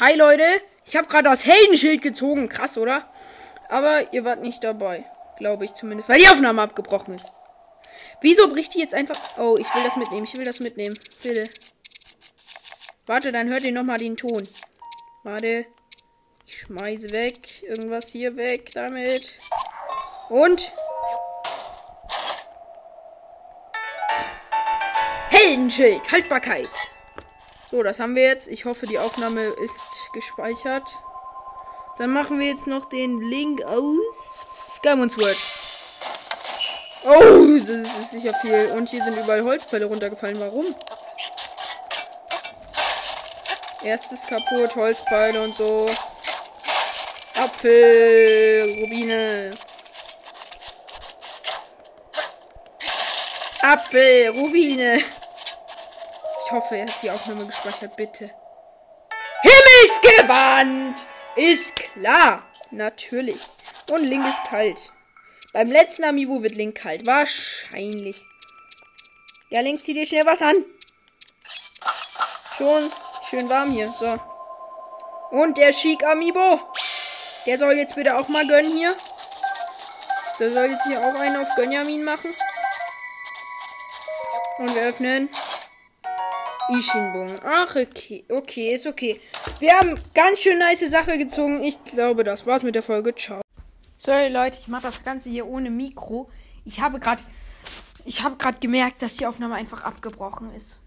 Hi Leute, ich habe gerade das Heldenschild gezogen. Krass, oder? Aber ihr wart nicht dabei. Glaube ich zumindest, weil die Aufnahme abgebrochen ist. Wieso bricht die jetzt einfach... Oh, ich will das mitnehmen. Ich will das mitnehmen. Bitte. Warte, dann hört ihr nochmal den Ton. Warte. Ich schmeiße weg. Irgendwas hier weg damit. Und... Heldenschild. Haltbarkeit. So, das haben wir jetzt. Ich hoffe, die Aufnahme ist gespeichert. Dann machen wir jetzt noch den Link aus. Skymon Sword. Oh, das ist sicher viel. Und hier sind überall Holzpfähle runtergefallen. Warum? Erstes kaputt, Holzpfeile und so. Apfel, Rubine. Apfel, Rubine. Ich hoffe, er hat die Aufnahme gespeichert, bitte. Himmelsgewand! Ist klar. Natürlich. Und Link ist kalt. Beim letzten Amiibo wird Link kalt. Wahrscheinlich. Ja, Link, zieh dir schnell was an. Schon schön warm hier. So. Und der Chic Amiibo. Der soll jetzt bitte auch mal gönnen hier. Der soll jetzt hier auch einen auf Gönjamin machen. Und wir öffnen. Ishinbon. Ach, okay. Okay, ist okay. Wir haben ganz schön nice Sache gezogen. Ich glaube, das war's mit der Folge. Ciao. Sorry, Leute, ich mache das Ganze hier ohne Mikro. Ich habe gerade. Ich habe gerade gemerkt, dass die Aufnahme einfach abgebrochen ist.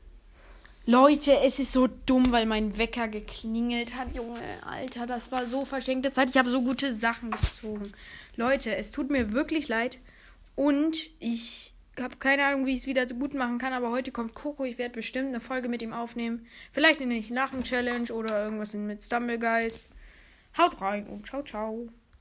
Leute, es ist so dumm, weil mein Wecker geklingelt hat. Junge, Alter, das war so verschenkte Zeit. Ich habe so gute Sachen gezogen. Leute, es tut mir wirklich leid. Und ich habe keine Ahnung, wie ich es wieder so gut machen kann, aber heute kommt Coco. Ich werde bestimmt eine Folge mit ihm aufnehmen. Vielleicht eine Lachen-Challenge oder irgendwas mit Stumbleguys. Haut rein und ciao, ciao.